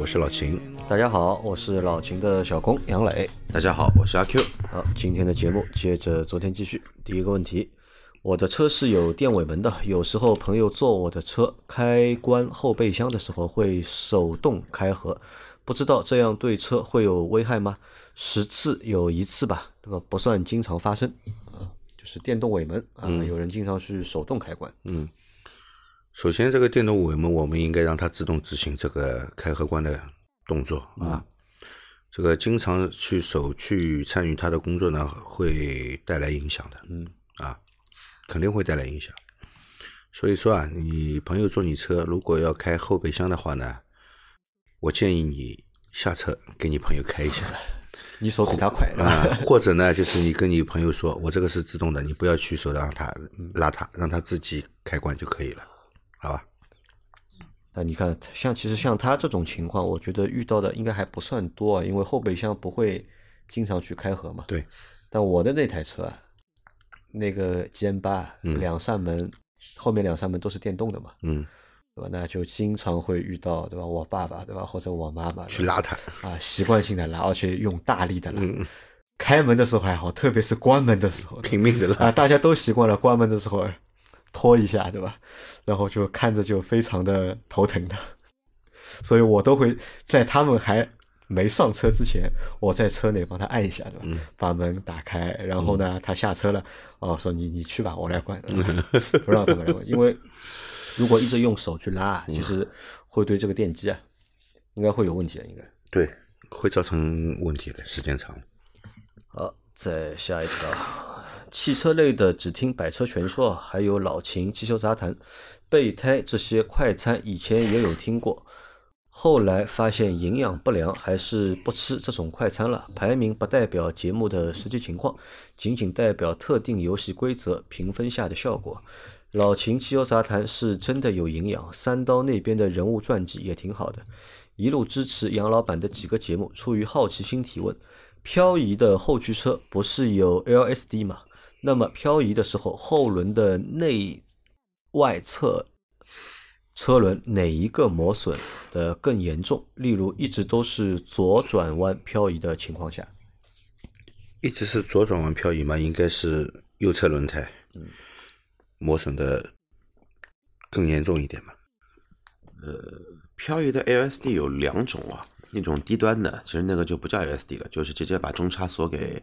我是老秦。大家好，我是老秦的小工杨磊。大家好，我是阿 Q。好，今天的节目接着昨天继续。第一个问题，我的车是有电尾门的，有时候朋友坐我的车开关后备箱的时候会手动开合，不知道这样对车会有危害吗？十次有一次吧，那么？不算经常发生啊，就是电动尾门啊，有人经常去手动开关。嗯，首先这个电动尾门，我们应该让它自动执行这个开合关的动作啊。这个经常去手去参与它的工作呢，会带来影响的。嗯，啊，肯定会带来影响。所以说啊，你朋友坐你车，如果要开后备箱的话呢，我建议你下车给你朋友开一下。你手比他快啊，或者呢，就是你跟你朋友说，我这个是自动的，你不要去手让他拉他，让他自己开关就可以了，好吧？那你看，像其实像他这种情况，我觉得遇到的应该还不算多啊，因为后备箱不会经常去开合嘛。对。但我的那台车啊，那个 G M 八，两扇门后面两扇门都是电动的嘛。嗯。对吧？那就经常会遇到，对吧？我爸爸，对吧？或者我妈妈去拉他啊，习惯性的拉，而且用大力的拉。开门的时候还好，特别是关门的时候，拼命的拉啊！大家都习惯了，关门的时候拖一下，对吧？然后就看着就非常的头疼的，所以我都会在他们还没上车之前，我在车内帮他按一下，对吧？把门打开，然后呢，他下车了，哦，说你你去吧，我来关，不让他们来关，因为。如果一直用手去拉，其实会对这个电机啊，应该会有问题的，应该。对，会造成问题的，时间长。好，再下一条，汽车类的只听百车全说，还有老秦汽修杂谈，备胎这些快餐以前也有听过，后来发现营养不良，还是不吃这种快餐了。排名不代表节目的实际情况，仅仅代表特定游戏规则评分下的效果。老秦汽修杂谈是真的有营养，三刀那边的人物传记也挺好的，一路支持杨老板的几个节目。出于好奇心提问：漂移的后驱车不是有 LSD 吗？那么漂移的时候，后轮的内外侧车轮哪一个磨损的更严重？例如一直都是左转弯漂移的情况下，一直是左转弯漂移吗？应该是右侧轮胎。嗯。磨损的更严重一点嘛？呃，漂移的 LSD 有两种啊，那种低端的，其实那个就不叫 USD 了，就是直接把中差锁给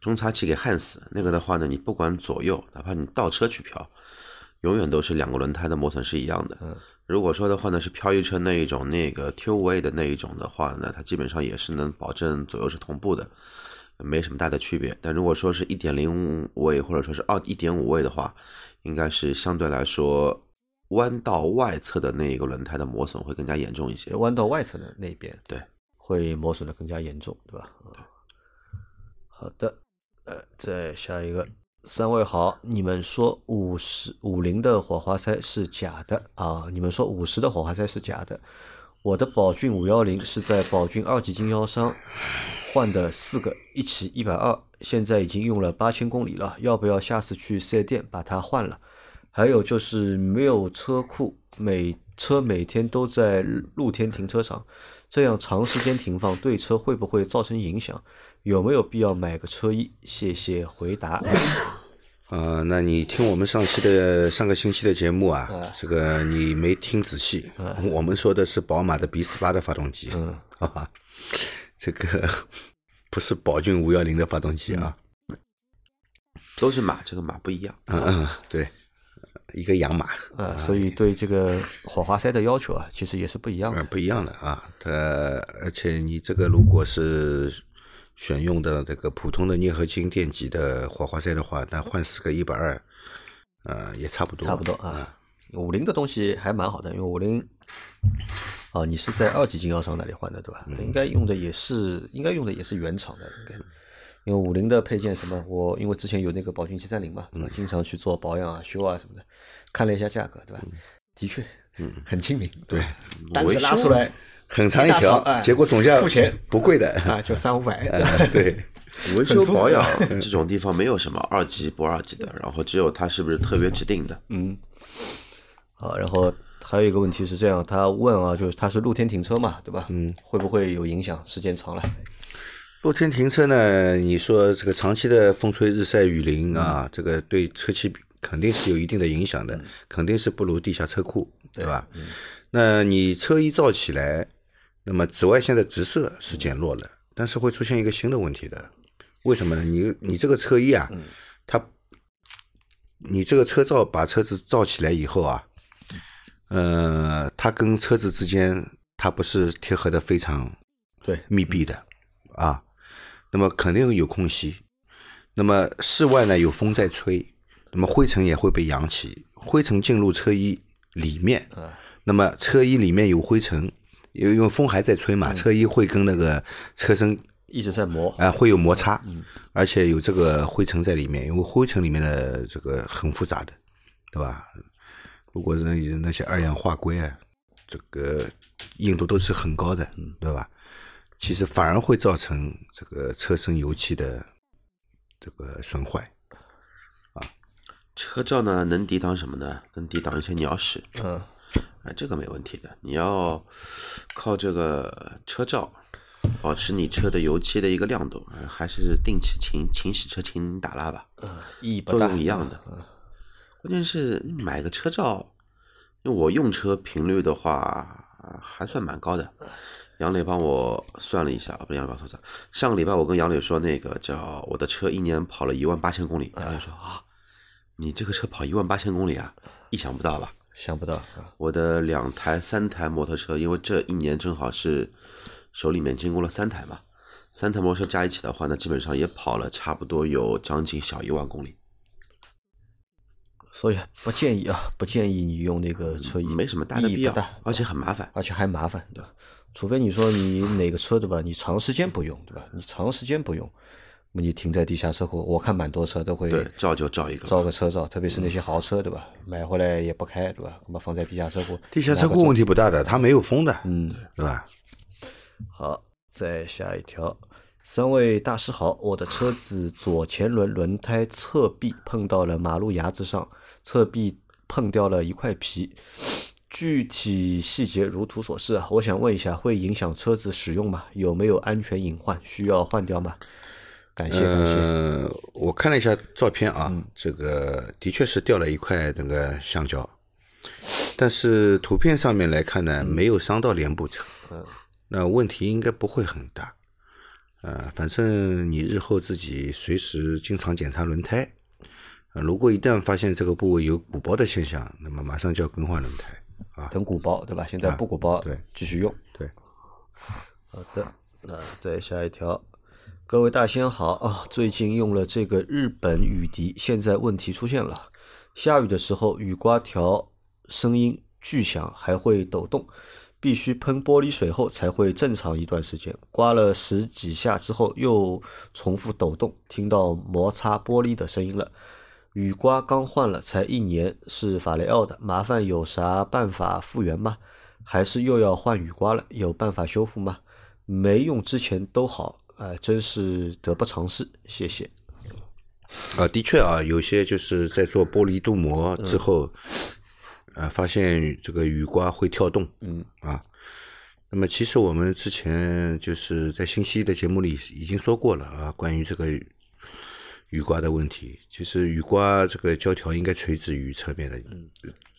中差器给焊死。那个的话呢，你不管左右，哪怕你倒车去漂，永远都是两个轮胎的磨损是一样的。如果说的话呢，是漂移车那一种，那个 Two Way 的那一种的话呢，它基本上也是能保证左右是同步的，没什么大的区别。但如果说是一点零位或者说是二一点五位的话，应该是相对来说，弯道外侧的那一个轮胎的磨损会更加严重一些。弯道外侧的那边，对，会磨损的更加严重，对吧？对。好的，呃，再下一个，三位好，你们说五十五零的火花塞是假的啊？你们说五十的火花塞是假的？我的宝骏五幺零是在宝骏二级经销商换的四个，一起一百二。现在已经用了八千公里了，要不要下次去四 S 店把它换了？还有就是没有车库，每车每天都在露天停车场，这样长时间停放对车会不会造成影响？有没有必要买个车衣？谢谢回答。呃，那你听我们上期的上个星期的节目啊，这个你没听仔细，我们说的是宝马的 B 四八的发动机，好吧？这个。不是宝骏五幺零的发动机啊，都是马，这个马不一样。嗯嗯，对，一个养马啊，所以对这个火花塞的要求啊，其实也是不一样的。不一样的啊，它而且你这个如果是选用的这个普通的镍合金电极的火花塞的话，那换四个一百二，呃，也差不多。差不多啊，五菱的东西还蛮好的，因为五菱啊，你是在二级经销商那里换的对吧？应该用的也是，应该用的也是原厂的，应该。因为五菱的配件什么，我因为之前有那个宝骏七三零嘛，对吧？经常去做保养啊、修啊什么的，看了一下价格，对吧？的确，嗯，很亲民，对，单子拉出来很长一条结果总价付钱不贵的，啊，就三五百，呃对，维修保养这种地方没有什么二级不二级的，然后只有它是不是特别指定的。嗯，好，然后还有一个问题是这样，他问啊，就是他是露天停车嘛，对吧？嗯，会不会有影响？时间长了，露天停车呢，你说这个长期的风吹日晒雨淋啊，这个对车漆肯定是有一定的影响的，肯定是不如地下车库，对吧？那你车一造起来，那么紫外线的直射是减弱了，但是会出现一个新的问题的，为什么呢？你你这个车衣啊，它你这个车罩把车子罩起来以后啊，呃，它跟车子之间它不是贴合的非常对，密闭的啊，那么肯定有空隙。那么室外呢有风在吹，那么灰尘也会被扬起，灰尘进入车衣里面，那么车衣里面有灰尘，因为因为风还在吹嘛，车衣会跟那个车身一直在磨，啊、会有摩擦，而且有这个灰尘在里面，因为灰尘里面的这个很复杂的，对吧？如果是那那些二氧化硅啊，这个硬度都是很高的，对吧？其实反而会造成这个车身油漆的这个损坏。啊车罩呢能抵挡什么呢？能抵挡一些鸟屎，嗯，哎，这个没问题的。你要靠这个车罩保持你车的油漆的一个亮度，呃还是定期勤勤洗车、勤打蜡吧，意义不大，作用一样的。关键是你买个车罩，因为我用车频率的话啊还算蛮高的。杨磊帮我算了一下，啊不是杨磊帮我算，上个礼拜我跟杨磊说，那个叫我的车一年跑了一万八千公里，杨磊说啊，你这个车跑一万八千公里啊，意想不到吧？想不到啊，我的两台、三台摩托车，因为这一年正好是手里面经过了三台嘛，三台摩托车加一起的话呢，基本上也跑了差不多有将近小一万公里，所以不建议啊，不建议你用那个车衣，没什么大的必要而且很麻烦。而且还麻烦，对吧？除非你说你哪个车对吧，你长时间不用，对吧？你长时间不用，那么你停在地下车库，我看蛮多车都会对，照就照一个。照个车照，特别是那些豪车，对吧？买回来也不开，对吧？那么放在地下车库，地下车库问题不大的，它没有风的，嗯，对吧？好，再下一条。三位大师好，我的车子左前轮轮胎侧壁碰到了马路牙子上，侧壁碰掉了一块皮，具体细节如图所示啊。我想问一下，会影响车子使用吗？有没有安全隐患？需要换掉吗？感谢感谢。呃，我看了一下照片啊，这个的确是掉了一块那个橡胶，但是图片上面来看呢，没有伤到脸部层，那问题应该不会很大。呃，反正你日后自己随时经常检查轮胎，呃如果一旦发现这个部位有鼓包的现象，那么马上就要更换轮胎啊。等鼓包对吧？现在不鼓包，对，继续用。对，好的，那再下一条，各位大仙好啊！最近用了这个日本雨笛，现在问题出现了，下雨的时候雨刮条声音巨响，还会抖动，必须喷玻璃水后才会正常一段时间。刮了十几下之后又重复抖动，听到摩擦玻璃的声音了。雨刮刚换了，才一年，是法雷奥的，麻烦有啥办法复原吗？还是又要换雨刮了？有办法修复吗？没用之前都好，哎、真是得不偿失，谢谢。啊，的确啊，有些就是在做玻璃镀膜之后，呃，发现这个雨刮会跳动，嗯啊，那么其实我们之前就是在信息的节目里已经说过了啊，关于这个雨刮的问题，其实雨刮这个胶条应该垂直于侧面的，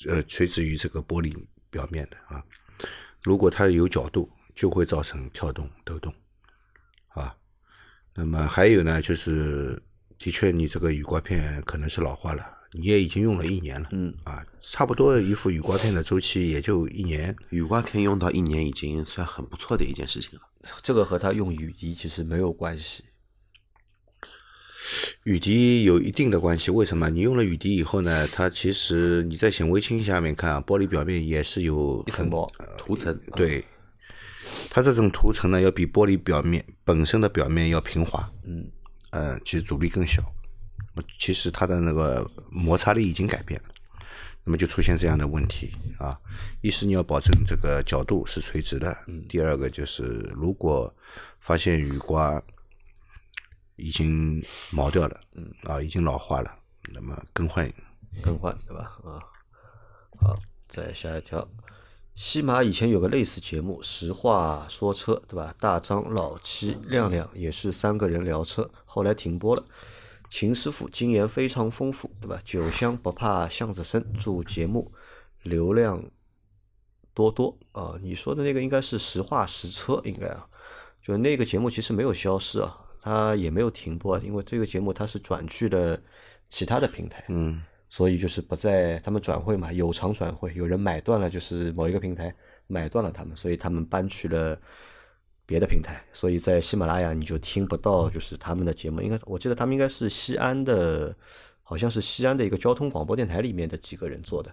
呃，垂直于这个玻璃表面的啊，如果它有角度，就会造成跳动、抖动，啊，那么还有呢，就是的确你这个雨刮片可能是老化了，你也已经用了一年了，嗯。啊，差不多一副雨刮片的周期也就一年，雨刮片用到一年已经算很不错的一件事情了。这个和它用雨衣其实没有关系。雨滴有一定的关系，为什么？你用了雨滴以后呢，它其实你在显微镜下面看啊，玻璃表面也是有一层膜，涂层，对，它这种涂层呢，要比玻璃表面本身的表面要平滑，嗯，呃，其实阻力更小，其实它的那个摩擦力已经改变了，那么就出现这样的问题啊。一是你要保证这个角度是垂直的，第二个就是如果发现雨刮已经毛掉了，嗯啊，已经老化了，那么更换更换对吧？啊，好，再下一条。西马以前有个类似节目《实话说车》，对吧？大张、老七、亮亮也是三个人聊车，后来停播了。秦师傅经验非常丰富，对吧？酒香不怕巷子深，祝节目流量多多啊！你说的那个应该是实话实车，应该啊，就那个节目其实没有消失啊，它也没有停播，因为这个节目它是转去了其他的平台，嗯。所以就是不在他们转会嘛，有偿转会，有人买断了，就是某一个平台买断了他们，所以他们搬去了别的平台，所以在喜马拉雅你就听不到就是他们的节目，应该我记得他们应该是西安的，好像是西安的一个交通广播电台里面的几个人做的。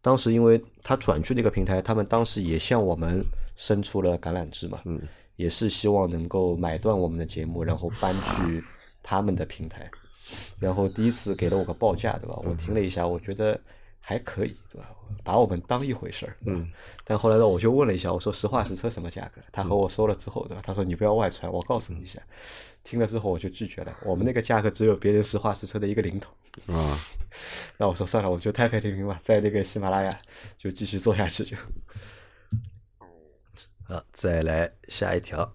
当时因为他转去那个平台，他们当时也向我们伸出了橄榄枝嘛，嗯，也是希望能够买断我们的节目，然后搬去他们的平台。然后第一次给了我个报价，对吧？我听了一下，我觉得还可以，对吧？把我们当一回事儿，嗯。但后来呢，我就问了一下，我说实话实车什么价格？他和我说了之后，对吧？他说你不要外传，我告诉你一下。听了之后我就拒绝了，我们那个价格只有别人实话实车的一个零头。啊，那我说算了，我就太太平平吧，在那个喜马拉雅就继续做下去就。好，再来下一条。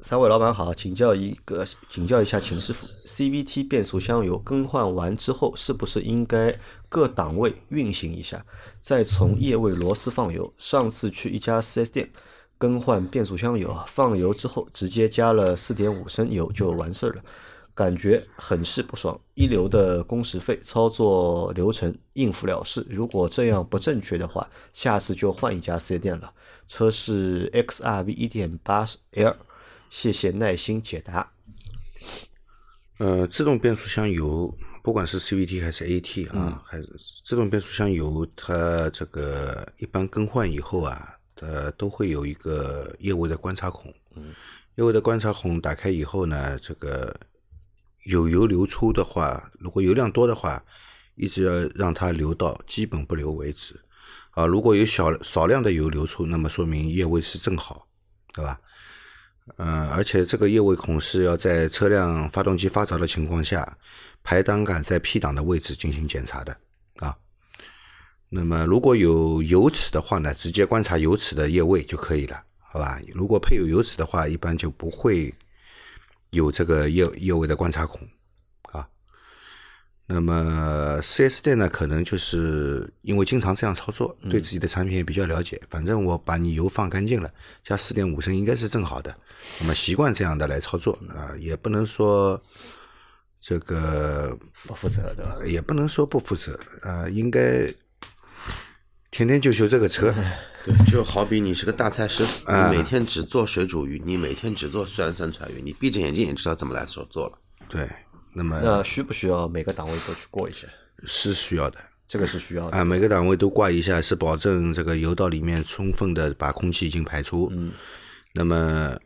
三位老板好，请教一个，请教一下秦师傅，CVT 变速箱油更换完之后，是不是应该各档位运行一下，再从液位螺丝放油？上次去一家 4S 店更换变速箱油，放油之后直接加了4.5升油就完事儿了，感觉很是不爽。一流的工时费，操作流程应付了事。如果这样不正确的话，下次就换一家 4S 店了。车是 XRV 一点八 L。谢谢耐心解答。呃，自动变速箱油，不管是 CVT 还是 AT 啊，还是自动变速箱油，它这个一般更换以后啊，呃，都会有一个液位的观察孔。嗯，液位的观察孔打开以后呢，这个有油流出的话，如果油量多的话，一直要让它流到基本不流为止。啊，如果有小少量的油流出，那么说明液位是正好，对吧？嗯，而且这个液位孔是要在车辆发动机发着的情况下，排挡杆在 P 档的位置进行检查的啊。那么如果有油尺的话呢，直接观察油尺的液位就可以了，好吧？如果配有油尺的话，一般就不会有这个液液位的观察孔。那么四 S 店呢，可能就是因为经常这样操作，对自己的产品也比较了解。反正我把你油放干净了，加四点五升应该是正好的。那么习惯这样的来操作啊，也不能说这个不负责对吧？也不能说不负责啊，应该天天就修这个车。对，就好比你是个大菜师傅，你每天只做水煮鱼，你每天只做酸酸菜鱼，你闭着眼睛也知道怎么来做做了。对。那么，那需不需要每个档位都去过一下？是需要的，这个是需要的啊。每个档位都挂一下，是保证这个油道里面充分的把空气已经排出。嗯。那么，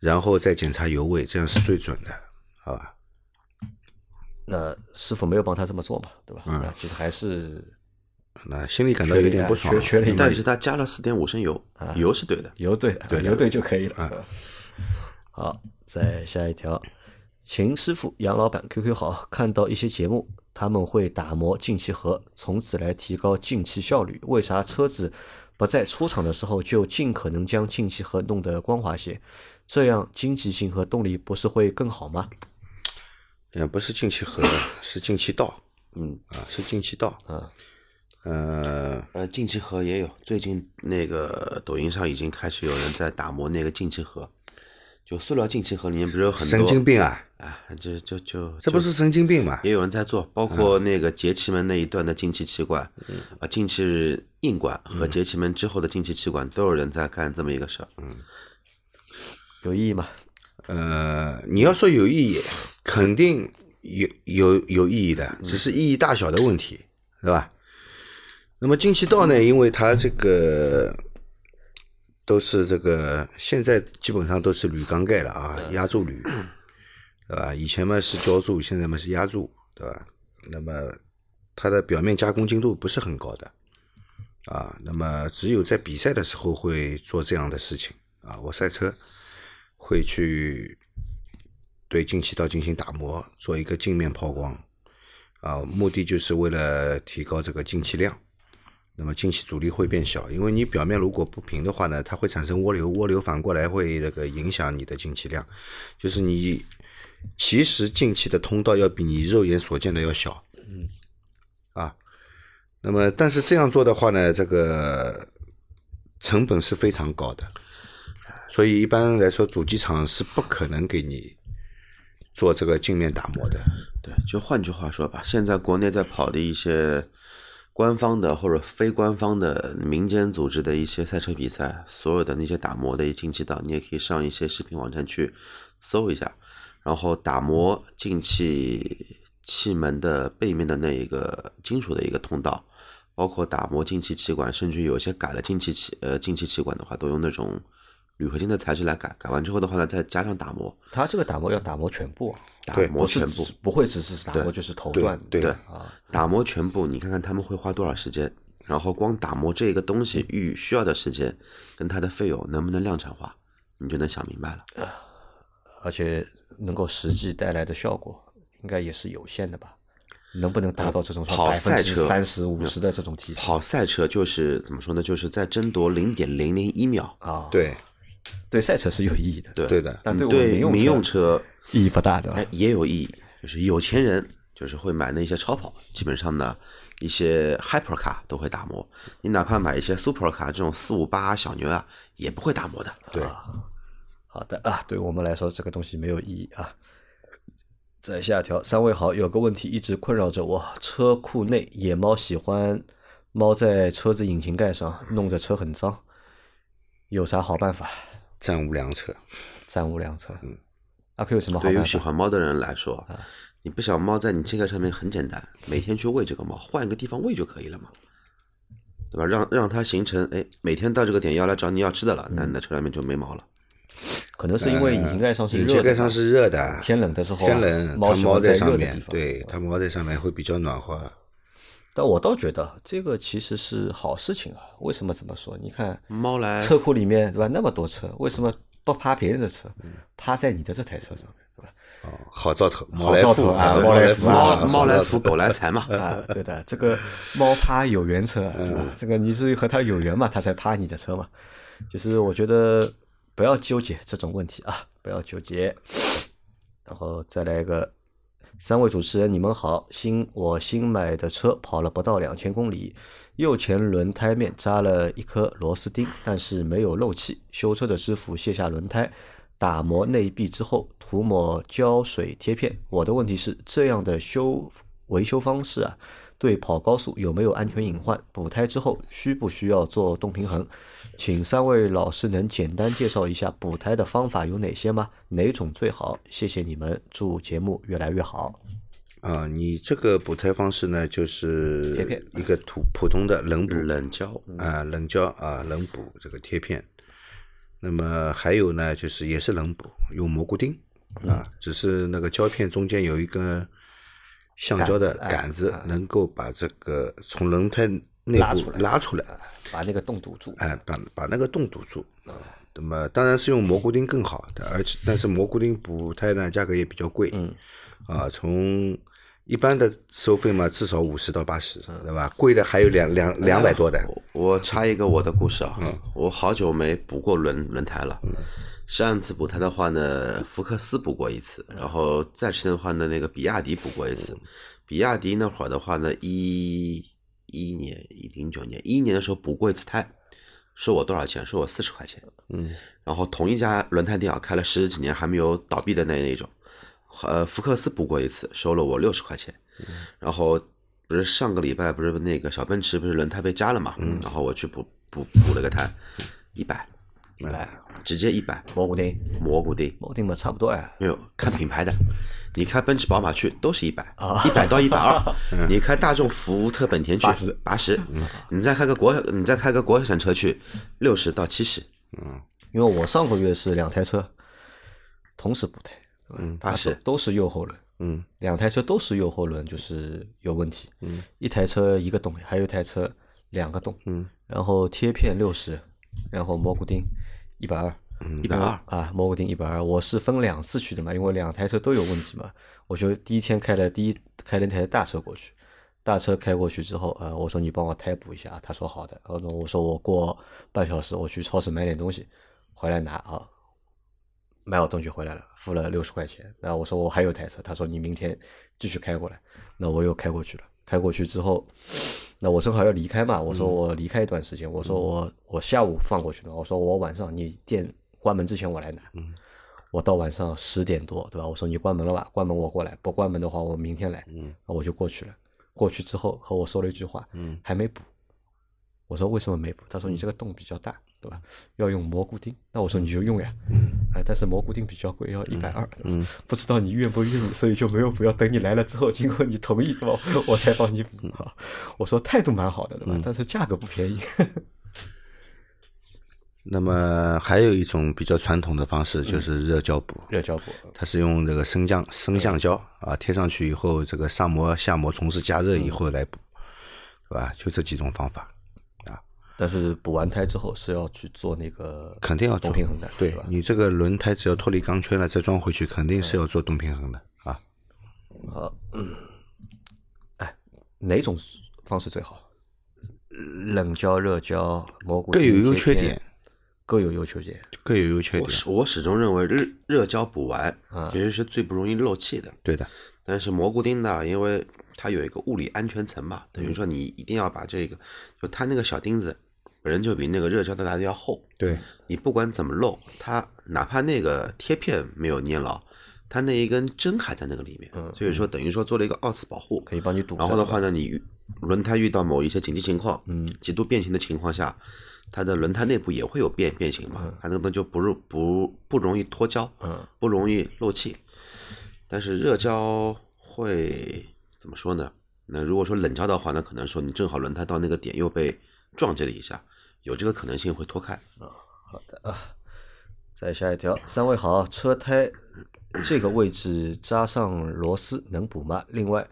然后再检查油位，这样是最准的，好吧？那师傅没有帮他这么做嘛？对吧？嗯。其实还是，那心里感到有点不爽。但是他加了四点五升油，油是对的，油对，对，油对就可以了。好，再下一条。秦师傅、杨老板，QQ 好！看到一些节目，他们会打磨进气盒，从此来提高进气效率。为啥车子不在出厂的时候就尽可能将进气盒弄得光滑些？这样经济性和动力不是会更好吗？嗯，不是进气盒，是进气道。嗯啊，是进气道。啊，呃呃，进气盒也有，最近那个抖音上已经开始有人在打磨那个进气盒。就塑料进气盒里面不是有很多神经病啊！啊，就就就这不是神经病吗？也有人在做，包括那个节气门那一段的进气气管，啊，进气硬管和节气门之后的进气气管都有人在干这么一个事儿。嗯，有意义吗？呃，你要说有意义，肯定有有有意义的，只是意义大小的问题，对吧？那么进气道呢，因为它这个都是这个现在基本上都是铝缸盖了啊，压铸铝，对吧？以前嘛是浇铸，现在嘛是压铸，对吧？那么它的表面加工精度不是很高的啊，那么只有在比赛的时候会做这样的事情啊，我赛车会去对进气道进行打磨，做一个镜面抛光啊，目的就是为了提高这个进气量。那么进气阻力会变小，因为你表面如果不平的话呢，它会产生涡流，涡流反过来会那个影响你的进气量，就是你其实进气的通道要比你肉眼所见的要小，嗯，啊，那么但是这样做的话呢，这个成本是非常高的，所以一般来说主机厂是不可能给你做这个镜面打磨的，对，就换句话说吧，现在国内在跑的一些。官方的或者非官方的民间组织的一些赛车比赛，所有的那些打磨的进气道，你也可以上一些视频网站去搜一下。然后打磨进气气门的背面的那一个金属的一个通道，包括打磨进气气管，甚至有些改了进气气呃进气气管的话，都用那种。铝合金的材质来改，改完之后的话呢，再加上打磨。它这个打磨要打磨全部，打磨全部不会只是打磨，就是头段。对啊，打磨全部，你看看他们会花多少时间？然后光打磨这个东西预需要的时间，跟它的费用能不能量产化，你就能想明白了。而且能够实际带来的效果，应该也是有限的吧？能不能达到这种跑赛车三十五十的这种提升？跑赛车就是怎么说呢？就是在争夺零点零零一秒啊！对。对赛车是有意义的，对对的，但对民用车意义不大，对吧？也有意义，就是有钱人就是会买那些超跑，基本上呢，一些 hyper car 都会打磨。你哪怕买一些 super car 这种四五八小牛啊，也不会打磨的。对，好的啊，对我们来说这个东西没有意义啊。再下条，三位好，有个问题一直困扰着我：车库内野猫喜欢猫在车子引擎盖上，弄得车很脏，有啥好办法？暂无良策，暂无良策。嗯，阿 Q 有什么好对于喜欢猫的人来说，你不想猫在你膝盖上面很简单，每天去喂这个猫，换一个地方喂就可以了嘛，对吧？让让它形成，哎，每天到这个点要来找你要吃的了，那你的车上面就没毛了。可能是因为引擎盖上是引擎盖上是热的，天冷的时候，天冷，它猫在上面，对，它猫在上面会比较暖和。但我倒觉得这个其实是好事情啊！为什么这么说？你看，猫来车库里面对吧？那么多车，为什么不趴别人的车，趴在你的这台车上面，对吧？哦，好兆头，好兆头啊！猫来福，猫猫来福，狗来财嘛！啊，对的，这个猫趴有缘车，对吧？这个你是和它有缘嘛，它才趴你的车嘛。就是我觉得不要纠结这种问题啊，不要纠结。然后再来一个。三位主持人，你们好。新我新买的车跑了不到两千公里，右前轮胎面扎了一颗螺丝钉，但是没有漏气。修车的师傅卸下轮胎，打磨内壁之后涂抹胶水贴片。我的问题是，这样的修维修方式啊？对跑高速有没有安全隐患？补胎之后需不需要做动平衡？请三位老师能简单介绍一下补胎的方法有哪些吗？哪种最好？谢谢你们，祝节目越来越好。啊，你这个补胎方式呢，就是贴片一个普普通的冷补冷胶啊，冷胶啊，冷补这个贴片。那么还有呢，就是也是冷补，用蘑菇钉啊，只是那个胶片中间有一个。橡胶的杆子能够把这个从轮胎内部拉出来，把那个洞堵住。哎，把把那个洞堵住。那么当然是用蘑菇钉更好，而且但是蘑菇钉补胎呢价格也比较贵。嗯。啊，从一般的收费嘛，至少五十到八十，对吧？贵的还有两两两百多的。我插一个我的故事啊，我好久没补过轮轮胎了。上次补胎的话呢，福克斯补过一次，然后再之前的话呢，那个比亚迪补过一次。比亚迪那会儿的话呢，一一年、一零九年、一一年的时候补过一次胎，收我多少钱？收我四十块钱。嗯。然后同一家轮胎店啊，开了十几年还没有倒闭的那一种。呃，福克斯补过一次，收了我六十块钱。然后不是上个礼拜不是那个小奔驰不是轮胎被扎了嘛？嗯。然后我去补补补了个胎，一百。一百，直接一百，蘑菇丁，蘑菇丁蘑菇丁嘛差不多哎，没有看品牌的，你开奔驰、宝马去都是一百。啊，一百到一百二。你开大众、福特、本田去八十。八十，你再开个国，你再开个国产车去六十到七十，嗯。因为我上个月是两台车同时补胎，嗯它80都都是右后轮，嗯。两台车都是右后轮就是有问题，嗯。一台车一个洞，还有一台车两个洞，嗯。然后贴片六十，然后蘑菇丁一百二，一百二。啊，蘑菇丁一百二，我是分两次去的嘛，因为两台车都有问题嘛，我就第一天开了第一开了那台大车过去，大车开过去之后，呃，我说你帮我胎补一下，他说好的，然后呢，我说我过半小时我去超市买点东西，回来拿啊，买好东西回来了，付了六十块钱，然后我说我还有台车，他说你明天继续开过来，那我又开过去了，开过去之后，那我正好要离开嘛，我说我离开一段时间，我说我我下午放过去的，我说我晚上你店关门之前我来拿，我到晚上十点多，对吧？我说你关门了吧？关门我过来，不关门的话我明天来，嗯，我就过去了。过去之后和我说了一句话，嗯，还没补。我说为什么没补？他说你这个洞比较大，对吧？要用蘑菇钉。那我说你就用呀，嗯，哎，但是蘑菇钉比较贵，要一百二，嗯，不知道你愿不愿意，所以就没有补。要等你来了之后，经过你同意，对吧？我才帮你补啊。我说态度蛮好的，对吧？但是价格不便宜。那么还有一种比较传统的方式就是热胶补，热胶补，它是用这个生酱生橡胶啊贴上去以后，这个上膜下膜同时加热以后来补，对吧？就这几种方法，但是补完胎之后是要去做那个肯定要做动平衡的，对吧？你这个轮胎只要脱离钢圈了，再装回去，肯定是要做动平衡的啊。好，嗯，哎，哪种方式最好？冷胶、热胶、蘑菇各有优缺点，各有优缺点。各有优缺点，我始我始终认为热热胶补完啊其实是最不容易漏气的，对的，但是蘑菇钉呢，因为它有一个物理安全层嘛，等于说你一定要把这个，就它那个小钉子本身就比那个热胶的来的要厚，对，你不管怎么漏，它哪怕那个贴片没有粘牢，它那一根针还在那个里面，所以说等于说做了一个二次保护，可以帮你堵然后的话呢，你轮胎遇到某一些紧急情况，嗯，极度变形的情况下，它的轮胎内部也会有变变形嘛，它那个东西就不入不不容易脱胶，嗯，不容易漏气。但是热胶会怎么说呢？那如果说冷胶的话，那可能说你正好轮胎到那个点又被撞击了一下，有这个可能性会脱开。啊，好的啊再下一条，三位好，车胎这个位置扎上螺丝能补吗？另外，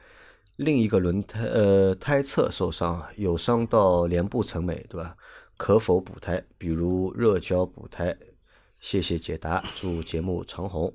另一个轮胎呃胎侧受伤，有伤到连部层没，对吧？可否补胎？比如热胶补胎？谢谢解答，祝节目长红。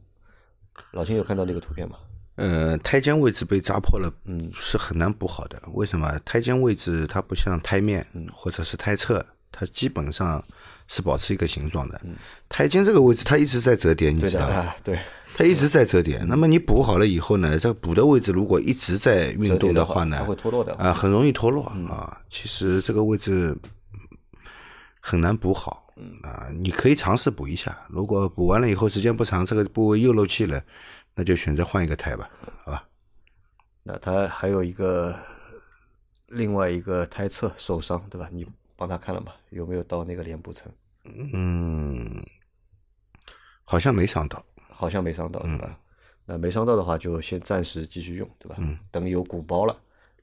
老秦有看到那个图片吗？呃，胎间位置被扎破了，嗯，是很难补好的。为什么？胎间位置它不像胎面，嗯或者是胎侧，它基本上是保持一个形状的。嗯胎间这个位置它一直在折叠，你知道吧？啊，对，它一直在折叠。那么你补好了以后呢，这个补的位置如果一直在运动的话呢，它会脱落的。啊，很容易脱落啊。其实这个位置很难补好啊，你可以尝试补一下。如果补完了以后时间不长，这个部位又漏气了，那就选择换一个胎吧，好吧？那他还有一个另外一个胎侧受伤，对吧？你帮他看了吗？有没有到那个脸部层？嗯，好像没伤到。好像没伤到，对吧？那没伤到的话，就先暂时继续用，对吧？嗯。等有鼓包了，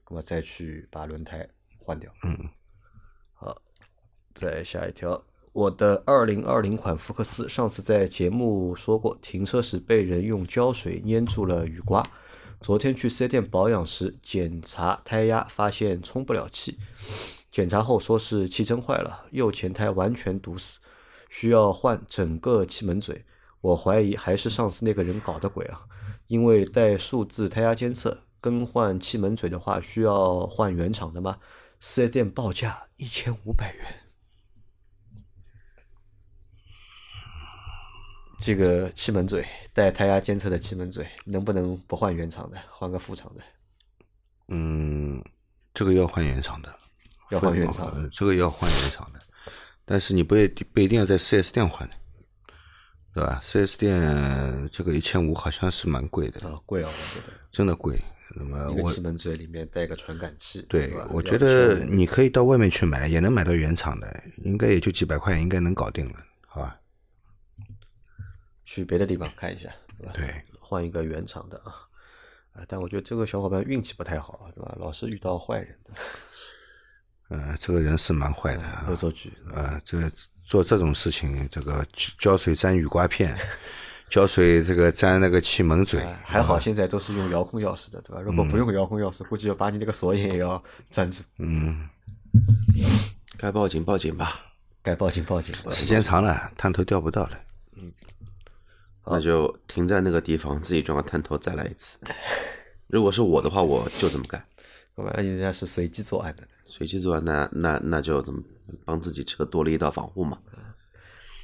那么再去把轮胎换掉。嗯。好，再下一条，我的二零二零款福克斯上次在节目说过，停车时被人用胶水粘住了雨刮。昨天去四 S 店保养时检查胎压，发现充不了气。检查后说是气针坏了，右前胎完全堵死，需要换整个气门嘴。我怀疑还是上次那个人搞的鬼啊！因为带数字胎压监测，更换气门嘴的话需要换原厂的吗？四 S 店报价一千五百元。这个气门嘴带胎压监测的气门嘴，能不能不换原厂的，换个副厂的？嗯，这个要换原厂的，要换原厂的这个要换原厂的，但是你不一定不一定要在四 S 店换的，对吧？四 S 店这个一千五好像是蛮贵的，啊，贵啊，我觉得。真的贵。那么我一个气门嘴里面带个传感器，对，我觉得你可以到外面去买，也能买到原厂的，应该也就几百块，应该能搞定了，好吧？去别的地方看一下，对吧？对，换一个原厂的啊。啊，但我觉得这个小伙伴运气不太好，对吧？老是遇到坏人。呃，这个人是蛮坏的啊，恶作剧。呃，这个做这种事情，这个胶水粘雨刮片，胶水这个粘那个气门嘴。还好现在都是用遥控钥匙的，对吧？如果不用遥控钥匙，估计要把你那个锁眼也要粘住。嗯，该报警报警吧，该报警报警。时间长了，探头调不到了。嗯。那就停在那个地方，自己装个探头再来一次。如果是我的话，我就这么干。我们人家是随机作案的，随机作案，那那那就怎么帮自己车多了一道防护嘛？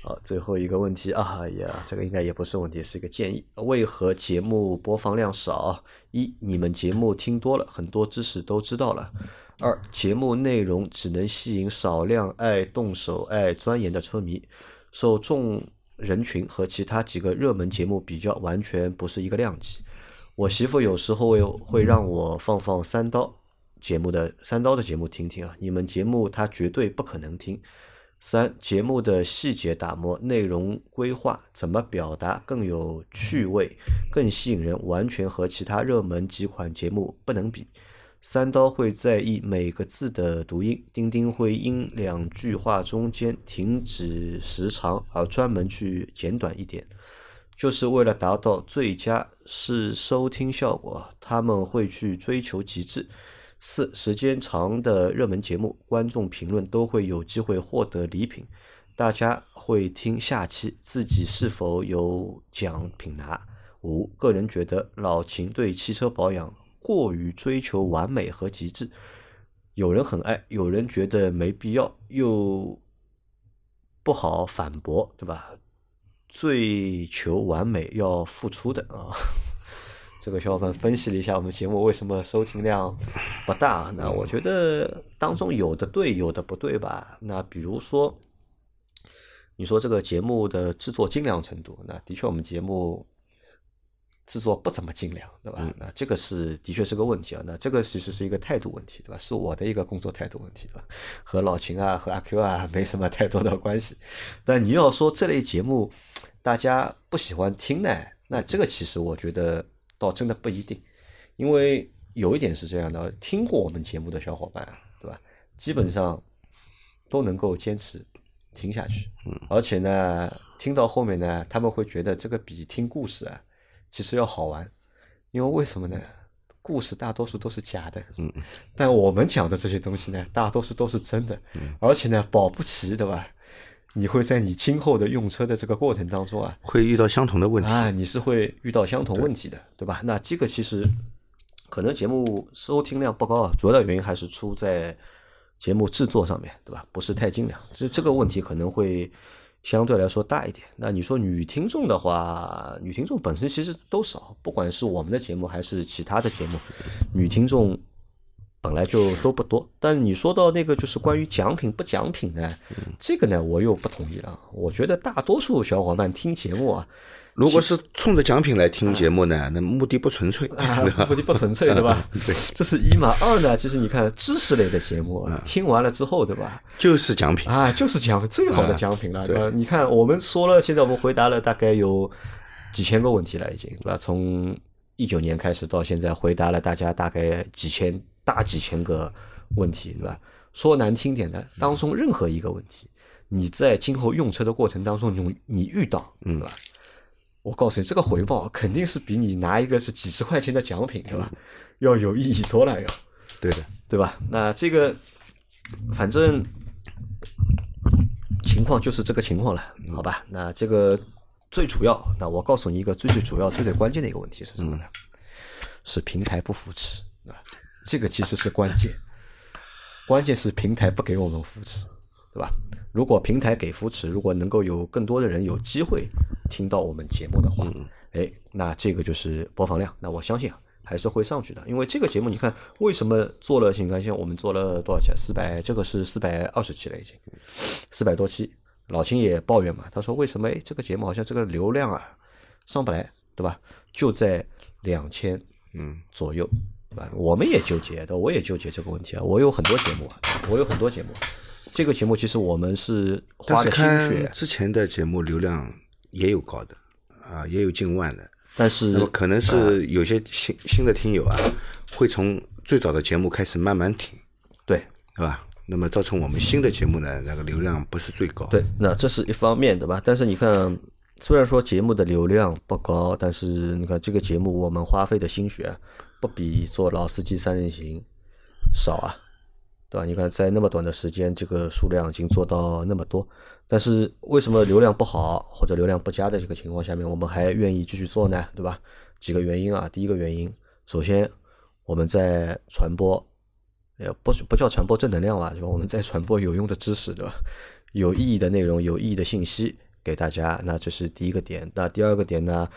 好，最后一个问题啊，哎呀，这个应该也不是问题，是一个建议。为何节目播放量少？一，你们节目听多了，很多知识都知道了；二，节目内容只能吸引少量爱动手、爱钻研的车迷，受众。人群和其他几个热门节目比较，完全不是一个量级。我媳妇有时候会会让我放放三刀节目的三刀的节目听听啊，你们节目她绝对不可能听。三节目的细节打磨、内容规划、怎么表达更有趣味、更吸引人，完全和其他热门几款节目不能比。三刀会在意每个字的读音，钉钉会因两句话中间停止时长而专门去简短一点，就是为了达到最佳是收听效果，他们会去追求极致。四时间长的热门节目，观众评论都会有机会获得礼品，大家会听下期自己是否有奖品拿。五个人觉得老秦对汽车保养。过于追求完美和极致，有人很爱，有人觉得没必要，又不好反驳，对吧？追求完美要付出的啊！这个小伙伴分析了一下我们节目为什么收听量不大，那我觉得当中有的对，有的不对吧？那比如说，你说这个节目的制作精良程度，那的确我们节目。制作不怎么精良，对吧？那这个是的确是个问题啊。那这个其实是一个态度问题，对吧？是我的一个工作态度问题，对吧？和老秦啊、和阿 Q 啊没什么太多的关系。但你要说这类节目大家不喜欢听呢，那这个其实我觉得倒真的不一定，因为有一点是这样的：听过我们节目的小伙伴，对吧？基本上都能够坚持听下去，而且呢，听到后面呢，他们会觉得这个比听故事啊。其实要好玩，因为为什么呢？故事大多数都是假的，嗯，但我们讲的这些东西呢，大多数都是真的，嗯，而且呢，保不齐，对吧？你会在你今后的用车的这个过程当中啊，会遇到相同的问题啊，你是会遇到相同问题的，对吧？那这个其实可能节目收听量不高啊，主要的原因还是出在节目制作上面对吧？不是太精良，所以这个问题可能会。相对来说大一点。那你说女听众的话，女听众本身其实都少，不管是我们的节目还是其他的节目，女听众本来就都不多。但你说到那个就是关于奖品不奖品呢，这个呢我又不同意了。我觉得大多数小伙伴听节目啊。如果是冲着奖品来听节目呢，那目的不纯粹，目的不纯粹，对吧？对，这是一嘛。二呢，就是你看知识类的节目，听完了之后，对吧？就是奖品啊，就是奖最好的奖品了，对吧？你看，我们说了，现在我们回答了大概有几千个问题了，已经，对吧？从一九年开始到现在，回答了大家大概几千大几千个问题，对吧？说难听点的，当中任何一个问题，你在今后用车的过程当中，你你遇到，对吧？我告诉你，这个回报肯定是比你拿一个是几十块钱的奖品，对吧？要有意义多了，要对的，对吧？那这个反正情况就是这个情况了，好吧？那这个最主要，那我告诉你一个最最主要、最最关键的一个问题是什么呢？是平台不扶持，啊，这个其实是关键，关键是平台不给我们扶持，对吧？如果平台给扶持，如果能够有更多的人有机会听到我们节目的话，哎，那这个就是播放量。那我相信还是会上去的，因为这个节目你看，为什么做了新干线？我们做了多少钱？四百，这个是四百二十期了，已经四百多期。老秦也抱怨嘛，他说为什么？哎，这个节目好像这个流量啊上不来，对吧？就在两千嗯左右，对吧？我们也纠结的，我也纠结这个问题啊。我有很多节目啊，我有很多节目。这个节目其实我们是花的心血，之前的节目流量也有高的啊，也有近万的。但是那么可能是有些新新的听友啊，会从最早的节目开始慢慢听，对对吧？那么造成我们新的节目呢，那个流量不是最高。对，那这是一方面，对吧？但是你看，虽然说节目的流量不高，但是你看这个节目我们花费的心血不比做老司机三人行少啊，对吧？你看在那么短的时间，这个数量已经做到那么多，但是为什么流量不好或者流量不佳的这个情况下面，我们还愿意继续做呢？对吧？几个原因啊，第一个原因，首先我们在传播。呃，不不叫传播正能量吧，对吧？我们在传播有用的知识，对吧？有意义的内容、有意义的信息给大家，那这是第一个点。那第二个点呢？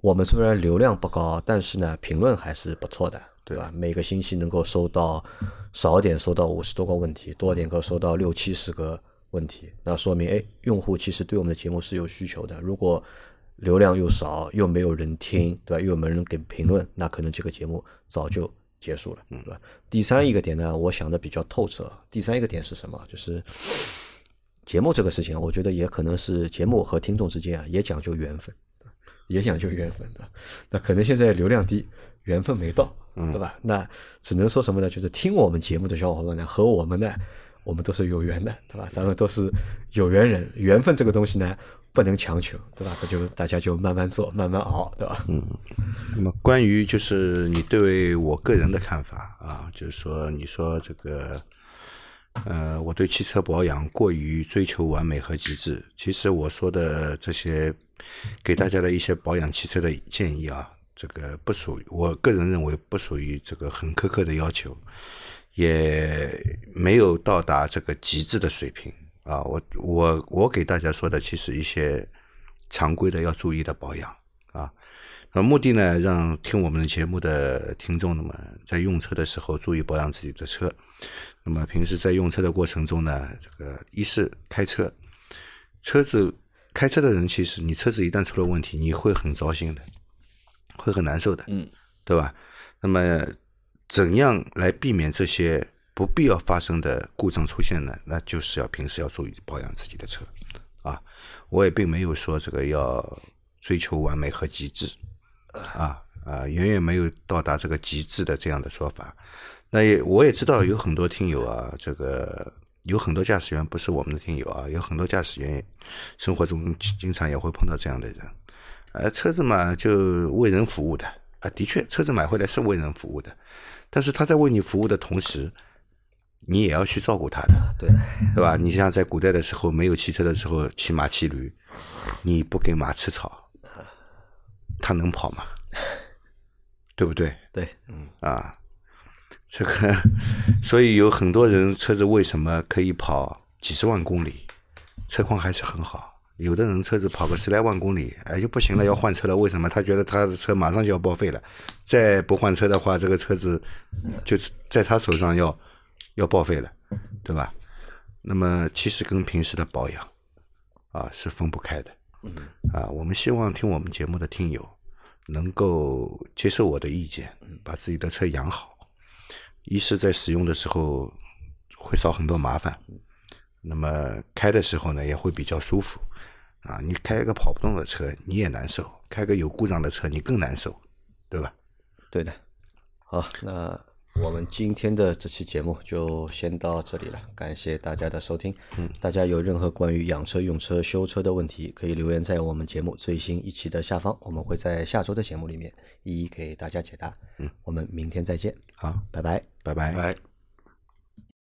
我们虽然流量不高，但是呢，评论还是不错的，对吧？每个星期能够收到少点收到五十多个问题，多点可收到六七十个问题，那说明哎，用户其实对我们的节目是有需求的。如果流量又少，又没有人听，对吧？又没人给评论，那可能这个节目早就。结束了，对吧？第三一个点呢，我想的比较透彻。第三一个点是什么？就是节目这个事情，我觉得也可能是节目和听众之间啊，也讲究缘分，也讲究缘分的。那可能现在流量低，缘分没到，对吧？那只能说什么呢？就是听我们节目的小伙伴呢，和我们呢，我们都是有缘的，对吧？咱们都是有缘人，缘分这个东西呢。不能强求，对吧？那就大家就慢慢做，慢慢熬，对吧？嗯。那么关于就是你对我个人的看法啊，就是说你说这个，呃，我对汽车保养过于追求完美和极致。其实我说的这些给大家的一些保养汽车的建议啊，这个不属于我个人认为不属于这个很苛刻的要求，也没有到达这个极致的水平。啊，我我我给大家说的，其实一些常规的要注意的保养啊，那目的呢，让听我们的节目的听众那么在用车的时候注意保养自己的车。那么平时在用车的过程中呢，这个一是开车，车子开车的人，其实你车子一旦出了问题，你会很糟心的，会很难受的，嗯，对吧？那么怎样来避免这些？不必要发生的故障出现呢，那就是要平时要注意保养自己的车，啊，我也并没有说这个要追求完美和极致，啊啊，远远没有到达这个极致的这样的说法。那也我也知道有很多听友啊，这个有很多驾驶员不是我们的听友啊，有很多驾驶员生活中经常也会碰到这样的人，呃，车子嘛就为人服务的啊，的确，车子买回来是为人服务的，但是他在为你服务的同时。你也要去照顾他的，对对吧？你像在古代的时候，没有汽车的时候，骑马骑驴，你不给马吃草，它能跑吗？对不对？对，嗯啊，这个，所以有很多人车子为什么可以跑几十万公里，车况还是很好。有的人车子跑个十来万公里，哎就不行了，要换车了。为什么？他觉得他的车马上就要报废了，再不换车的话，这个车子就是在他手上要。要报废了，对吧？那么其实跟平时的保养啊是分不开的。啊，我们希望听我们节目的听友能够接受我的意见，把自己的车养好。一是，在使用的时候会少很多麻烦，那么开的时候呢也会比较舒服。啊，你开一个跑不动的车你也难受，开个有故障的车你更难受，对吧？对的。好，那。我们今天的这期节目就先到这里了，感谢大家的收听。嗯，大家有任何关于养车、用车、修车的问题，可以留言在我们节目最新一期的下方，我们会在下周的节目里面一一给大家解答。嗯，我们明天再见。好，拜拜，拜拜，拜。